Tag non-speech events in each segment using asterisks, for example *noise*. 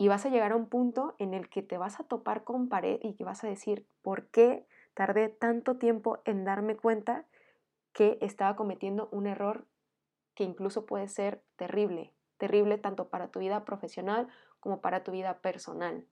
Y vas a llegar a un punto en el que te vas a topar con pared y que vas a decir, ¿por qué tardé tanto tiempo en darme cuenta que estaba cometiendo un error que incluso puede ser terrible? Terrible tanto para tu vida profesional como para tu vida personal.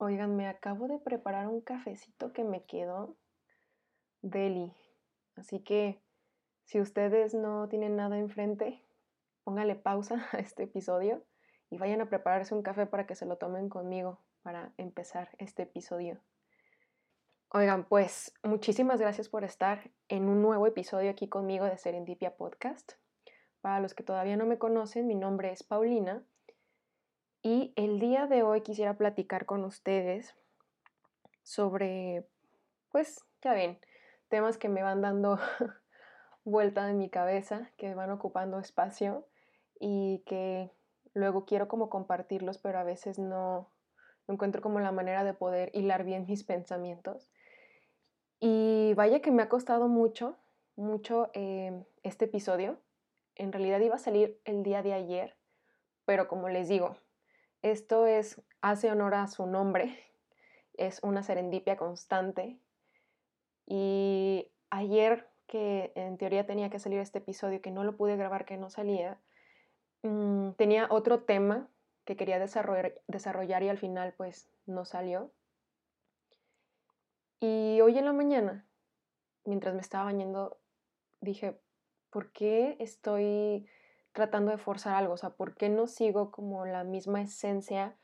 Oigan, me acabo de preparar un cafecito que me quedó deli. Así que si ustedes no tienen nada enfrente, póngale pausa *laughs* a este episodio y vayan a prepararse un café para que se lo tomen conmigo para empezar este episodio. Oigan, pues muchísimas gracias por estar en un nuevo episodio aquí conmigo de Serendipia Podcast. Para los que todavía no me conocen, mi nombre es Paulina y el día de hoy quisiera platicar con ustedes sobre, pues ya ven, temas que me van dando *laughs* vuelta en mi cabeza, que van ocupando espacio y que luego quiero como compartirlos, pero a veces no, encuentro como la manera de poder hilar bien mis pensamientos. Y vaya que me ha costado mucho, mucho eh, este episodio. En realidad iba a salir el día de ayer, pero como les digo, esto es, hace honor a su nombre, *laughs* es una serendipia constante. Y ayer que en teoría tenía que salir este episodio, que no lo pude grabar, que no salía, mm, tenía otro tema que quería desarrollar, desarrollar y al final pues no salió. Y hoy en la mañana, mientras me estaba bañando, dije, ¿por qué estoy tratando de forzar algo? O sea, ¿por qué no sigo como la misma esencia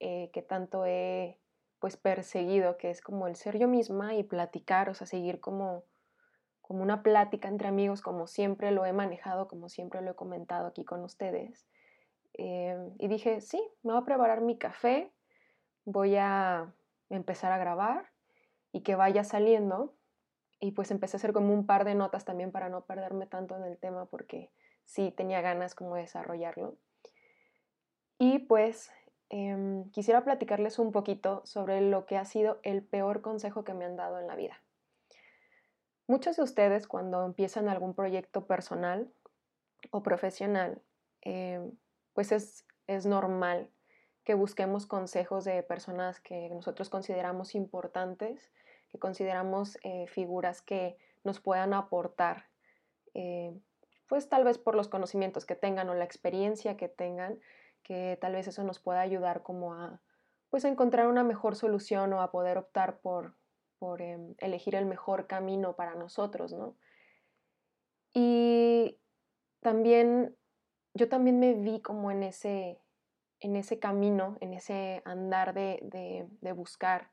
eh, que tanto he pues perseguido, que es como el ser yo misma y platicar, o sea, seguir como, como una plática entre amigos, como siempre lo he manejado, como siempre lo he comentado aquí con ustedes. Eh, y dije, sí, me voy a preparar mi café, voy a empezar a grabar y que vaya saliendo. Y pues empecé a hacer como un par de notas también para no perderme tanto en el tema porque sí tenía ganas como de desarrollarlo. Y pues em, quisiera platicarles un poquito sobre lo que ha sido el peor consejo que me han dado en la vida. Muchos de ustedes cuando empiezan algún proyecto personal o profesional, em, pues es, es normal que busquemos consejos de personas que nosotros consideramos importantes, que consideramos eh, figuras que nos puedan aportar eh, pues tal vez por los conocimientos que tengan o la experiencia que tengan, que tal vez eso nos pueda ayudar como a pues encontrar una mejor solución o a poder optar por, por em, elegir el mejor camino para nosotros, ¿no? Y también, yo también me vi como en ese, en ese camino, en ese andar de, de, de buscar,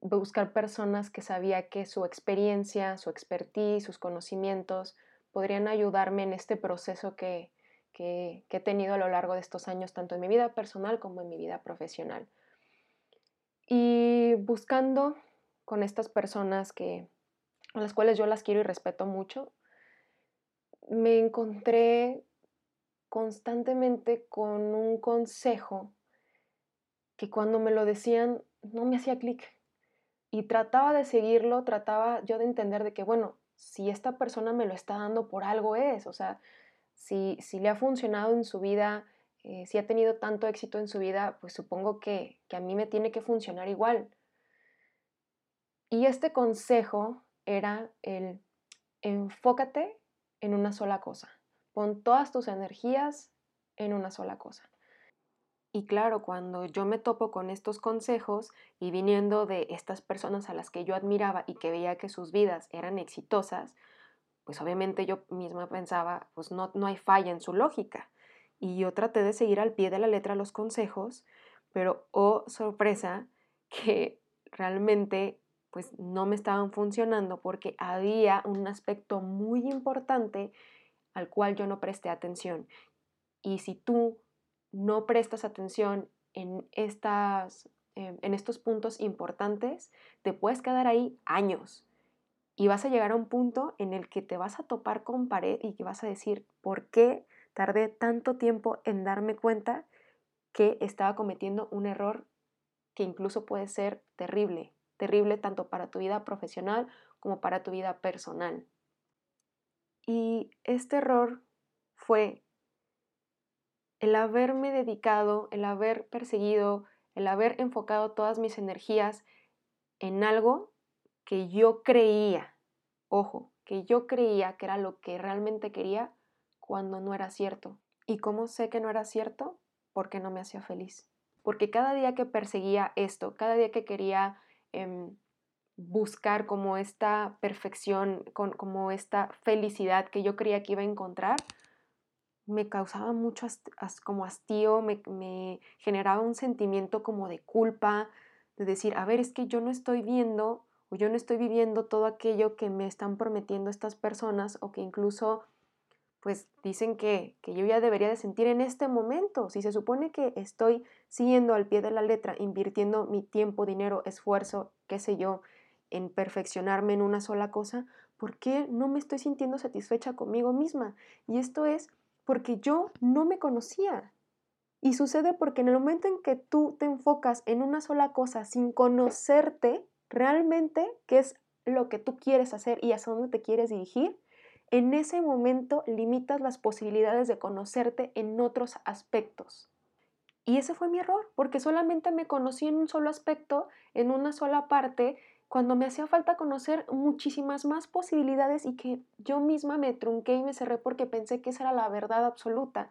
buscar personas que sabía que su experiencia, su expertise, sus conocimientos, podrían ayudarme en este proceso que, he tenido a lo largo de estos años, tanto en mi vida personal como en mi vida profesional. Y buscando con estas personas que, a las cuales yo las quiero y respeto mucho, me encontré constantemente con un consejo que cuando me lo decían no me hacía clic. Y trataba de seguirlo, trataba yo de entender de que, bueno, si esta persona me lo está dando por algo es, o sea, si, si le ha funcionado en su vida, eh, si ha tenido tanto éxito en su vida, pues supongo que, que a mí me tiene que funcionar igual. Y este consejo era el enfócate en una sola cosa, pon todas tus energías en una sola cosa. Y claro, cuando yo me topo con estos consejos y viniendo de estas personas a las que yo admiraba y que veía que sus vidas eran exitosas, pues obviamente yo misma pensaba, pues no, no hay falla en su lógica. Y yo traté de seguir al pie de la letra los consejos, pero oh sorpresa *laughs* que realmente pues no me estaban funcionando porque había un aspecto muy importante al cual yo no presté atención. Y si tú no prestas atención en, estas, em, en estos puntos importantes, te puedes quedar ahí años. Y vas a llegar a un punto en el que te vas a topar con pared y que vas a decir, ¿por qué tardé tanto tiempo en darme cuenta que estaba cometiendo un error que incluso puede ser terrible, terrible tanto para tu vida profesional como para tu vida personal. Y este error fue el haberme dedicado, el haber perseguido, el haber enfocado todas mis energías en algo que yo creía, ojo, que yo creía que era lo que realmente quería cuando no era cierto. ¿Y cómo sé que no era cierto? Porque no me hacía feliz. Porque cada día que perseguía esto, cada día que quería em, buscar como esta perfección, como esta felicidad que yo creía que iba a encontrar, me causaba mucho como hastío, me, me, generaba un sentimiento como de culpa, de decir, a ver, es que yo no estoy viendo o yo no estoy viviendo todo aquello que me están prometiendo estas personas o que incluso pues dicen que, que yo ya debería de sentir en este momento. Si se supone que estoy siguiendo al pie de la letra, invirtiendo mi tiempo, dinero, esfuerzo, qué sé yo, en perfeccionarme en una sola cosa, ¿por qué no me estoy sintiendo satisfecha conmigo misma? Y esto es porque yo no me conocía. Y sucede porque en el momento en que tú te enfocas en una sola cosa sin conocerte realmente qué es lo que tú quieres hacer y hacia dónde te quieres dirigir, en ese momento limitas las posibilidades de conocerte en otros aspectos. Y ese fue mi error, porque solamente me conocí en un solo aspecto, en una sola parte, cuando me hacía falta conocer muchísimas más posibilidades y que yo misma me trunqué y me cerré porque pensé que esa era la verdad absoluta.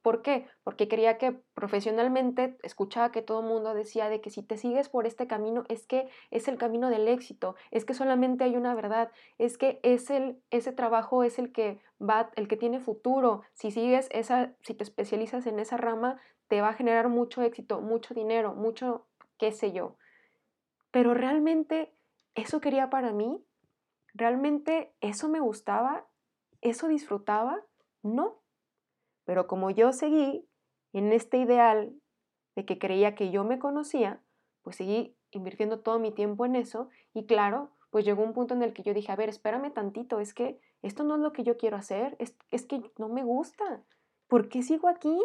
¿Por qué? Porque creía que profesionalmente escuchaba que todo el mundo decía de que si te sigues por este camino es que es el camino del éxito, es que solamente hay una verdad, es que es el, ese trabajo es el que va, el que tiene futuro. Si sigues esa, si te especializas en esa rama, te va a generar mucho éxito, mucho dinero, mucho qué sé yo. Pero realmente ¿eso quería para mí? ¿Realmente eso me gustaba? ¿Eso disfrutaba? No. Pero como yo seguí en este ideal de que creía que yo me conocía, pues seguí invirtiendo todo mi tiempo en eso y claro, pues llegó un punto en el que yo dije, a ver, espérame tantito, es que esto no es lo que yo quiero hacer, es, es que no me gusta. ¿Por qué sigo aquí?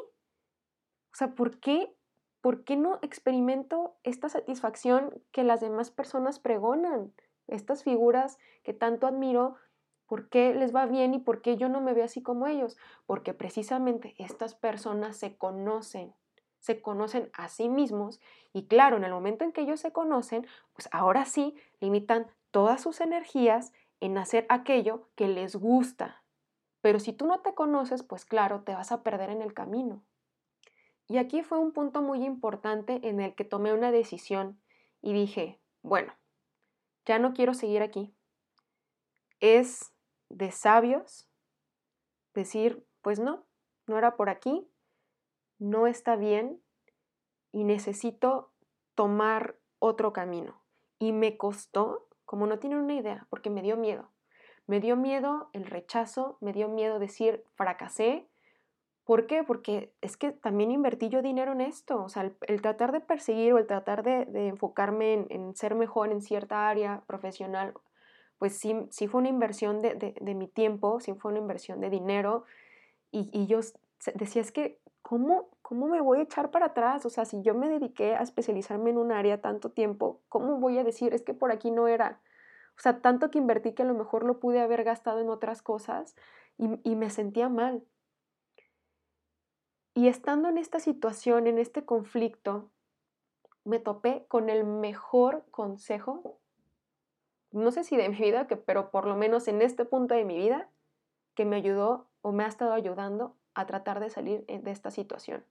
O sea, ¿por qué ¿por qué no experimento esta satisfacción que las demás personas pregonan? Estas figuras que tanto admiro, ¿por qué les va bien y por qué yo no me veo así como ellos? Porque precisamente estas personas se conocen, se conocen a sí mismos y claro, en el momento en que ellos se conocen, pues ahora sí limitan todas sus energías en hacer aquello que les gusta. Pero si tú no te conoces, pues claro, te vas a perder en el camino. Y aquí fue un punto muy importante en el que tomé una decisión y dije, bueno, ya no quiero seguir aquí. Es de sabios decir, pues no, no era por aquí, no está bien y necesito tomar otro camino. Y me costó, como no tienen una idea, porque me dio miedo. Me dio miedo el rechazo, me dio miedo decir fracasé, ¿Por qué? Porque es que también invertí yo dinero en esto. O sea, el, tratar de perseguir o el tratar de, enfocarme en, ser mejor en cierta área profesional, pues sí, sí fue una inversión de, mi tiempo, sí fue una inversión de dinero. Y, yo decía, es que, ¿cómo, ¿cómo me voy a echar para atrás? O sea, si yo me dediqué a especializarme en un área tanto tiempo, ¿cómo voy a decir, es que por aquí no era? O sea, tanto que invertí que a lo mejor lo pude haber gastado en otras cosas y, y me sentía mal. Y estando en esta situación, en este conflicto, me topé con el mejor consejo, no sé si de *laughs* mi vida, pero por lo menos en este punto de mi vida, que me ayudó o me ha estado ayudando a tratar de salir eh, de esta situación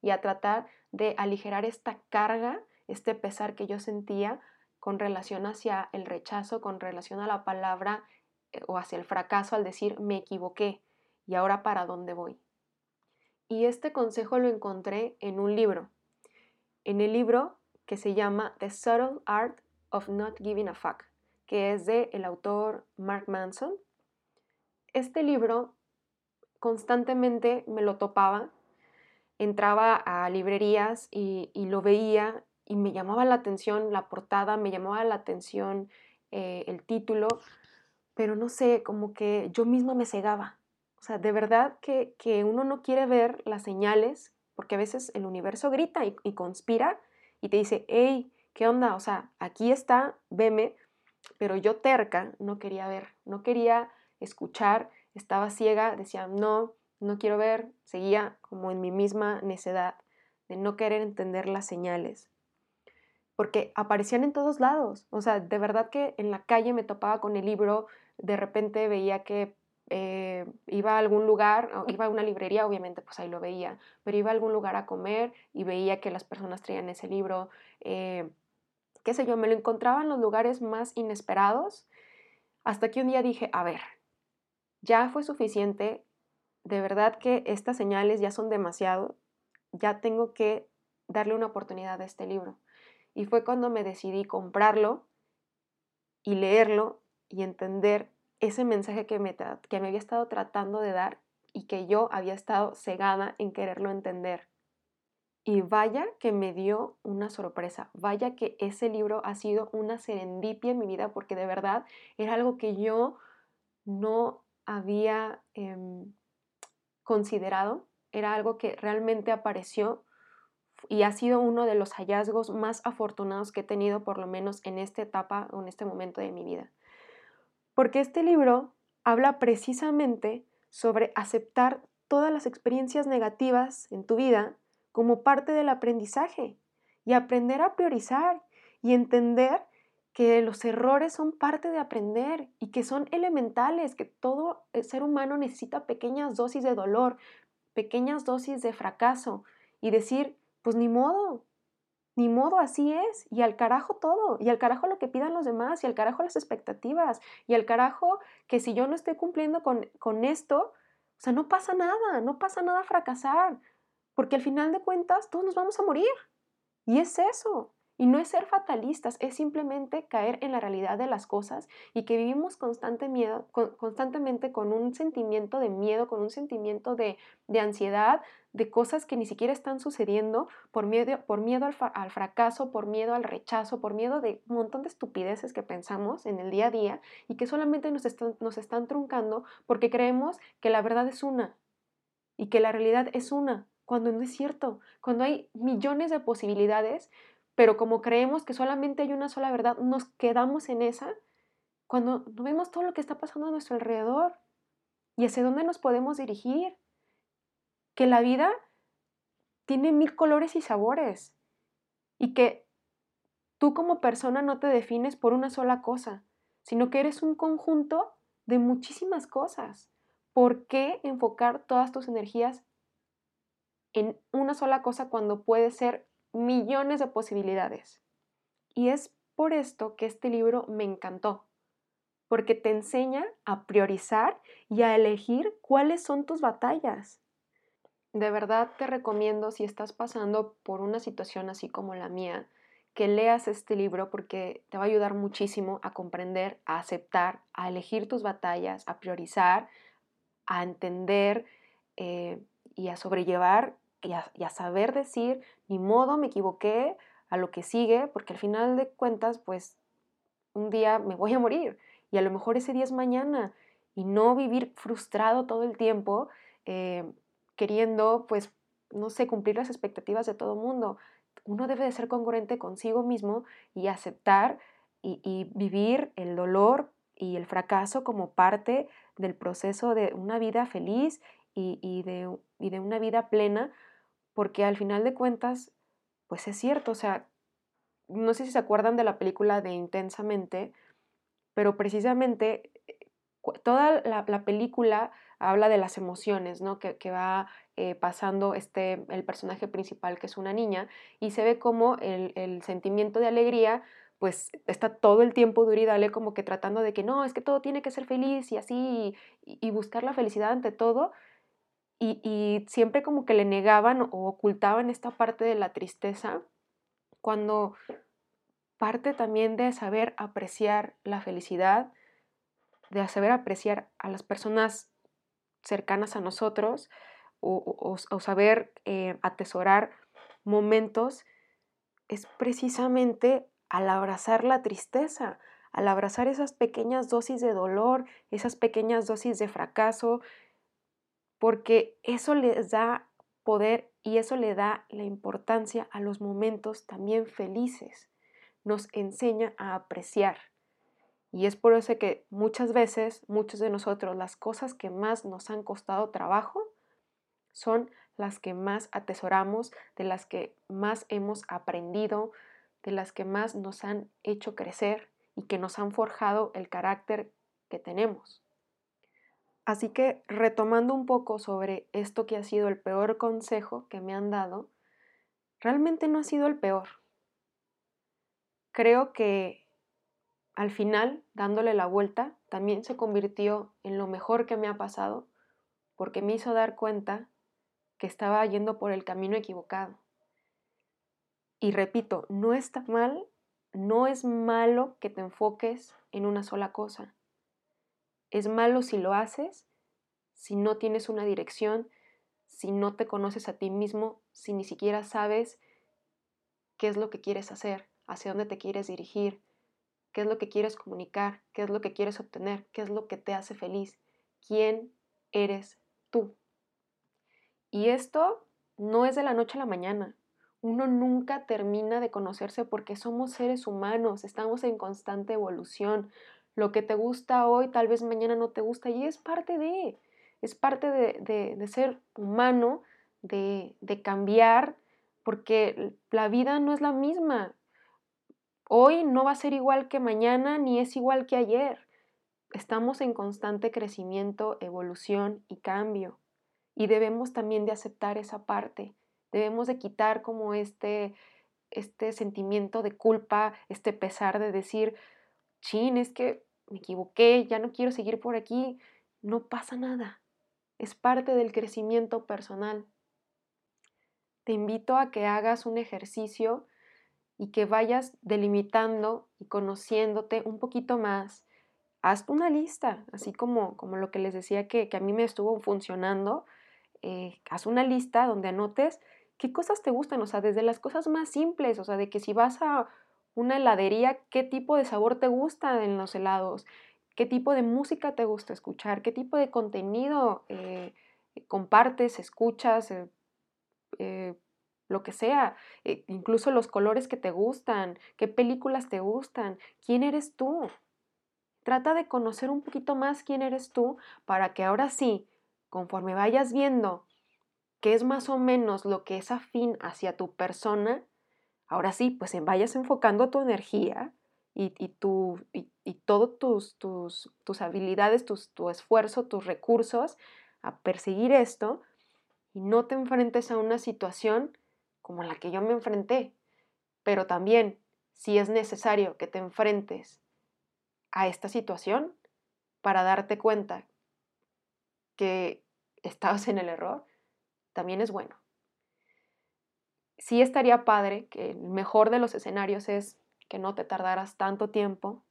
y a tratar de aligerar esta carga, este pesar que yo sentía con relación hacia el rechazo, con relación a la palabra eh, o hacia el fracaso al decir me equivoqué y ahora para dónde voy. Y este consejo lo encontré en un libro, en el libro que se llama The Subtle Art of Not Giving a Fuck, que es de el autor Mark Manson. Este libro constantemente me lo topaba, entraba a librerías y, lo veía y me llamaba la atención la portada, me llamaba la atención eh, el título, pero no sé, como que yo misma me cegaba. O sea, de verdad que, uno no quiere ver las señales, porque a veces el universo grita y, y conspira y te dice, hey, ¿qué onda? O sea, aquí está, veme, pero yo terca no quería ver, no quería escuchar, estaba ciega, decía, no, no quiero ver, seguía como en mi misma necedad de no querer entender las señales porque aparecían en todos lados. O sea, de verdad que en la calle me topaba con el libro, de repente veía que eh, iba a algún lugar, iba a una librería, obviamente pues ahí lo veía, pero iba a algún lugar a comer y veía que las personas traían ese libro, eh, qué sé yo, me lo encontraba en los lugares más inesperados, hasta que un día dije, a ver, ya fue suficiente, de verdad que estas señales ya son demasiado, ya tengo que darle una oportunidad a este libro. Y fue cuando me decidí comprarlo y leerlo y entender ese mensaje que me, que me había estado tratando de dar y que yo había estado cegada en quererlo entender. Y vaya que me dio una sorpresa, vaya que ese libro ha sido una serendipia en mi vida porque de verdad era algo que yo no había em, considerado, era algo que realmente apareció y ha sido uno de los hallazgos más afortunados que he tenido por lo menos en esta etapa o en este momento de mi vida. Porque este libro habla precisamente sobre aceptar todas las experiencias negativas en tu vida como parte del aprendizaje y aprender a priorizar y entender que los errores son parte de aprender y que son elementales, que todo ser humano necesita pequeñas dosis de dolor, pequeñas dosis de fracaso y decir, pues ni modo, ni modo, así es. Y al carajo todo. Y al carajo lo que pidan los demás. Y al carajo las expectativas. Y al carajo que si yo no estoy cumpliendo con, con esto, o sea, no pasa nada. No pasa nada fracasar. Porque al final de cuentas todos nos vamos a morir. Y es eso. Y no es ser fatalistas, es simplemente caer en la realidad de las cosas y que vivimos constante miedo, constantemente con un sentimiento de miedo, con un sentimiento de, ansiedad, de cosas que ni siquiera están sucediendo por miedo, por miedo al, fracaso, por miedo al rechazo, por miedo de un montón de estupideces que pensamos en el día a día y que solamente nos están, nos están truncando porque creemos que la verdad es una y que la realidad es una, cuando no es cierto, cuando hay millones de posibilidades pero como creemos que solamente hay una sola verdad, nos quedamos en esa cuando no vemos todo lo que está pasando a nuestro alrededor y hacia dónde nos podemos dirigir. Que la vida tiene mil colores y sabores y que tú como persona no te defines por una sola cosa, sino que eres un conjunto de muchísimas cosas. ¿Por qué enfocar todas tus energías en una sola cosa cuando puede ser millones de posibilidades. Y es por esto que este libro me encantó, porque te enseña a priorizar y a elegir cuáles son tus batallas. De verdad te recomiendo si estás pasando por una situación así como la mía, que leas este libro porque te va a ayudar muchísimo a comprender, a aceptar, a elegir tus batallas, a priorizar, a entender eh, y a sobrellevar y a, saber decir, ni modo, me equivoqué, a lo que sigue, porque al final de cuentas, pues un día me voy a morir y a lo mejor ese día es mañana y no vivir frustrado todo el tiempo eh, queriendo, pues, no sé, cumplir las expectativas de todo mundo. Uno debe de ser congruente consigo mismo y aceptar y, vivir el dolor y el fracaso como parte del proceso de una vida feliz y, de, y de una vida plena porque al final de cuentas, pues es cierto, o sea, no sé si se acuerdan de la película de Intensamente, pero precisamente eh, toda la, película habla de las emociones, ¿no? Que, va eh, pasando este, el personaje principal, que es una niña, y se ve como el, sentimiento de alegría, pues está todo el tiempo duro y dale como que tratando de que no, es que todo tiene que ser feliz y así, y buscar la felicidad ante todo, y, siempre como que le negaban o ocultaban esta parte de la tristeza, cuando parte también de saber apreciar la felicidad, de saber apreciar a las personas cercanas a nosotros o, saber eh, atesorar momentos, es precisamente al abrazar la tristeza, al abrazar esas pequeñas dosis de dolor, esas pequeñas dosis de fracaso, porque eso les da poder y eso le da la importancia a los momentos también felices. Nos enseña a apreciar. Y es por eso que muchas veces, muchos de nosotros, las cosas que más nos han costado trabajo son las que más atesoramos, de las que más hemos aprendido, de las que más nos han hecho crecer y que nos han forjado el carácter que tenemos. Así que retomando un poco sobre esto que ha sido el peor consejo que me han dado, realmente no ha sido el peor. Creo que al final, dándole la vuelta, también se convirtió en lo mejor que me ha pasado, porque me hizo dar cuenta que estaba yendo por el camino equivocado. Y repito, no está mal, no es malo que te enfoques en una sola cosa. Es malo si lo haces, si no tienes una dirección, si no te conoces a ti mismo, si ni siquiera sabes qué es lo que quieres hacer, hacia dónde te quieres dirigir, qué es lo que quieres comunicar, qué es lo que quieres obtener, qué es lo que te hace feliz, quién eres tú. Y esto no es de la noche a la mañana. Uno nunca termina de conocerse porque somos seres humanos, estamos en constante evolución. Lo que te gusta hoy tal vez mañana no te gusta y es parte de, es parte de, ser humano, de, de cambiar, porque la vida no es la misma. Hoy no va a ser igual que mañana ni es igual que ayer. Estamos en constante crecimiento, evolución y cambio. Y debemos también de aceptar esa parte. Debemos de quitar como este, este sentimiento de culpa, este pesar de decir, chin, es que me equivoqué, ya no quiero seguir por aquí. No pasa nada. Es parte del crecimiento personal. Te invito a que hagas un ejercicio y que vayas delimitando y conociéndote un poquito más. Haz una lista, así como, como lo que les decía que, que a mí me estuvo funcionando eh, haz una lista donde anotes qué cosas te gustan, o sea, desde las cosas más simples, o sea, de que si vas a una heladería, qué tipo de sabor te gusta en los helados, qué tipo de música te gusta escuchar, qué tipo de contenido eh, compartes, escuchas, eh, lo que sea, incluso los colores que te gustan, qué películas te gustan, quién eres tú. Trata de conocer un poquito más quién eres tú para que ahora sí, conforme vayas viendo qué es más o menos lo que es afín hacia tu persona, ahora sí, pues vayas enfocando tu energía y, y, tu, y, tus, tus, tus, habilidades, tu esfuerzo, tus recursos a perseguir esto y no te enfrentes a una situación como la que yo me enfrenté. Pero también, si es necesario que te enfrentes a esta situación para darte cuenta que estabas en el error, también es bueno. Sí estaría padre que el mejor de los escenarios es que no te tardaras tanto tiempo,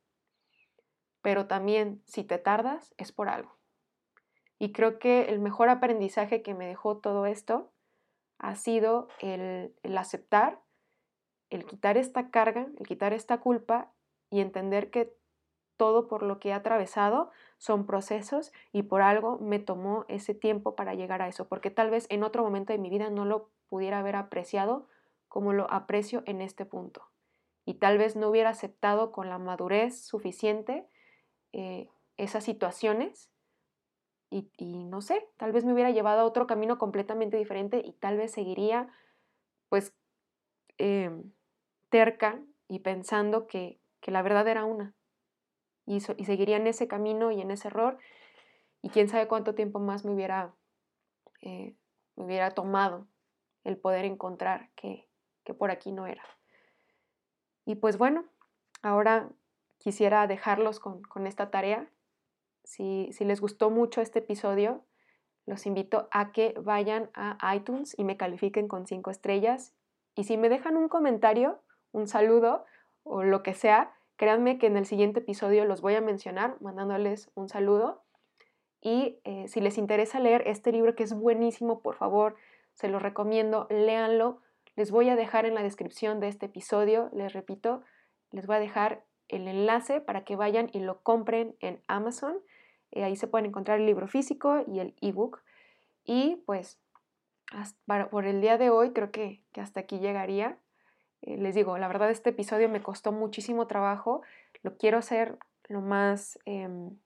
pero también si te tardas es por algo. Y creo que el mejor aprendizaje que me dejó todo esto ha sido el, el aceptar, el quitar esta carga, el quitar esta culpa y entender que todo por lo que he atravesado son procesos y por algo me tomó ese tiempo para llegar a eso, porque tal vez en otro momento de mi vida no lo pudiera haber apreciado como lo aprecio en este punto. Y tal vez no hubiera aceptado con la madurez suficiente eh, esas situaciones y, no sé, tal vez me hubiera llevado a otro camino completamente diferente y tal vez seguiría pues em, terca y pensando que la verdad era una y, seguiría en ese camino y en ese error y quién sabe cuánto tiempo más me hubiera, eh, me hubiera tomado el poder encontrar que, que por aquí no era. Y pues bueno, ahora quisiera dejarlos con, con esta tarea. Si, si, les gustó mucho este episodio, los invito a que vayan a iTunes y me califiquen con cinco estrellas. Y si me dejan un comentario, un saludo o lo que sea, Créanme que en el siguiente episodio los voy a mencionar mandándoles un saludo. Y eh, si les interesa leer este libro que es buenísimo, por favor, se los recomiendo, léanlo. Les voy a dejar en la descripción de este episodio, les repito, les voy a dejar el enlace para que vayan y lo compren en Amazon. Eh, ahí se pueden encontrar el libro físico y el ebook. Y pues por el día de hoy creo que, hasta aquí llegaría. Eh, les digo, la verdad este episodio me costó muchísimo trabajo. Lo quiero hacer lo más em,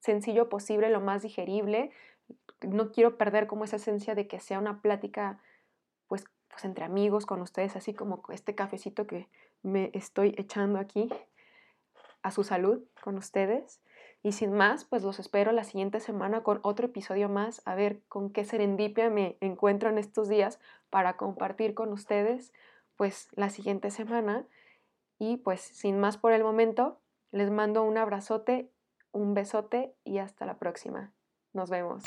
sencillo posible, lo más digerible. No quiero perder como esa esencia de que sea una plática pues, pues entre amigos, con ustedes, así como este cafecito que me estoy echando aquí a su salud con ustedes. Y sin más, pues los espero la siguiente semana con otro episodio más, a ver con qué serendipia me encuentro en estos días para compartir con ustedes pues la siguiente semana. Y pues sin más por el momento, les mando un abrazote, un besote y hasta la próxima. Nos vemos.